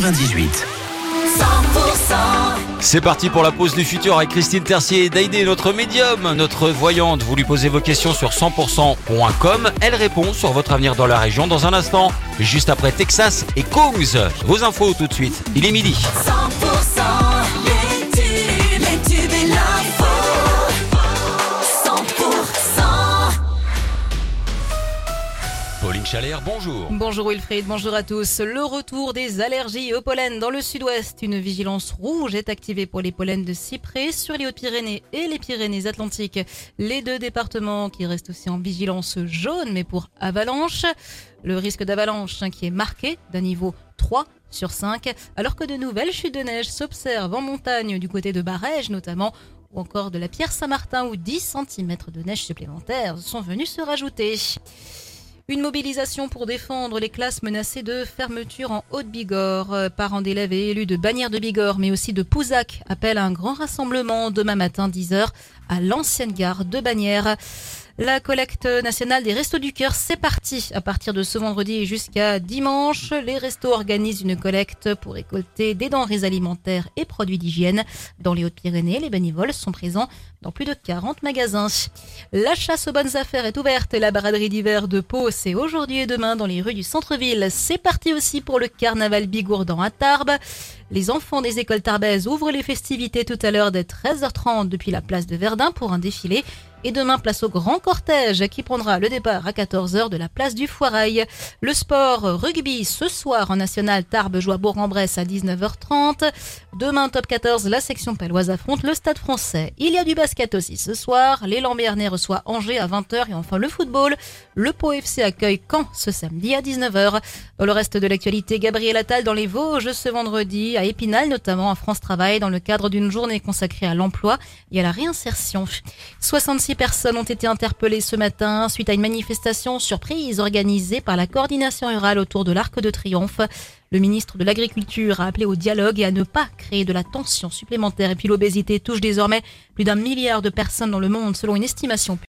98. C'est parti pour la pause du futur avec Christine Tercier et Daïdé, notre médium, notre voyante. Vous lui posez vos questions sur 100%.com. Elle répond sur votre avenir dans la région dans un instant, juste après Texas et Kongs. Vos infos tout de suite. Il est midi. 100% Chalère, bonjour. Bonjour Wilfried, bonjour à tous. Le retour des allergies au pollen dans le sud-ouest. Une vigilance rouge est activée pour les pollens de cyprès sur les Hautes-Pyrénées et les Pyrénées-Atlantiques. Les deux départements qui restent aussi en vigilance jaune, mais pour avalanche. Le risque d'avalanche hein, qui est marqué d'un niveau 3 sur 5, alors que de nouvelles chutes de neige s'observent en montagne du côté de Barège notamment, ou encore de la Pierre Saint-Martin où 10 cm de neige supplémentaires sont venus se rajouter. Une mobilisation pour défendre les classes menacées de fermeture en Haute-Bigorre. Euh, Parents d'élèves et élus de Bagnères de Bigorre, mais aussi de Pouzac, appellent un grand rassemblement demain matin 10h à l'ancienne gare de Bagnères. La collecte nationale des Restos du Cœur, c'est parti. À partir de ce vendredi jusqu'à dimanche, les restos organisent une collecte pour récolter des denrées alimentaires et produits d'hygiène. Dans les Hautes-Pyrénées, les bénévoles sont présents dans plus de 40 magasins. La chasse aux bonnes affaires est ouverte et la braderie d'hiver de Pau, c'est aujourd'hui et demain dans les rues du centre-ville. C'est parti aussi pour le carnaval bigourdan à Tarbes. Les enfants des écoles tarbaises ouvrent les festivités tout à l'heure dès 13h30 depuis la place de Verdun pour un défilé. Et demain, place au grand cortège qui prendra le départ à 14h de la place du Foirail. Le sport rugby ce soir en national Tarbes joue à Bourg-en-Bresse à 19h30. Demain, top 14, la section paloise affronte le stade français. Il y a du basket aussi ce soir. Les Lambernais reçoit Angers à 20h et enfin le football. Le Pau FC accueille Caen ce samedi à 19h. Dans le reste de l'actualité, Gabriel Attal dans les Vosges ce vendredi à Épinal, notamment à France Travail, dans le cadre d'une journée consacrée à l'emploi et à la réinsertion. 66 personnes ont été interpellées ce matin suite à une manifestation surprise organisée par la coordination rurale autour de l'Arc de Triomphe. Le ministre de l'Agriculture a appelé au dialogue et à ne pas créer de la tension supplémentaire. Et puis l'obésité touche désormais plus d'un milliard de personnes dans le monde selon une estimation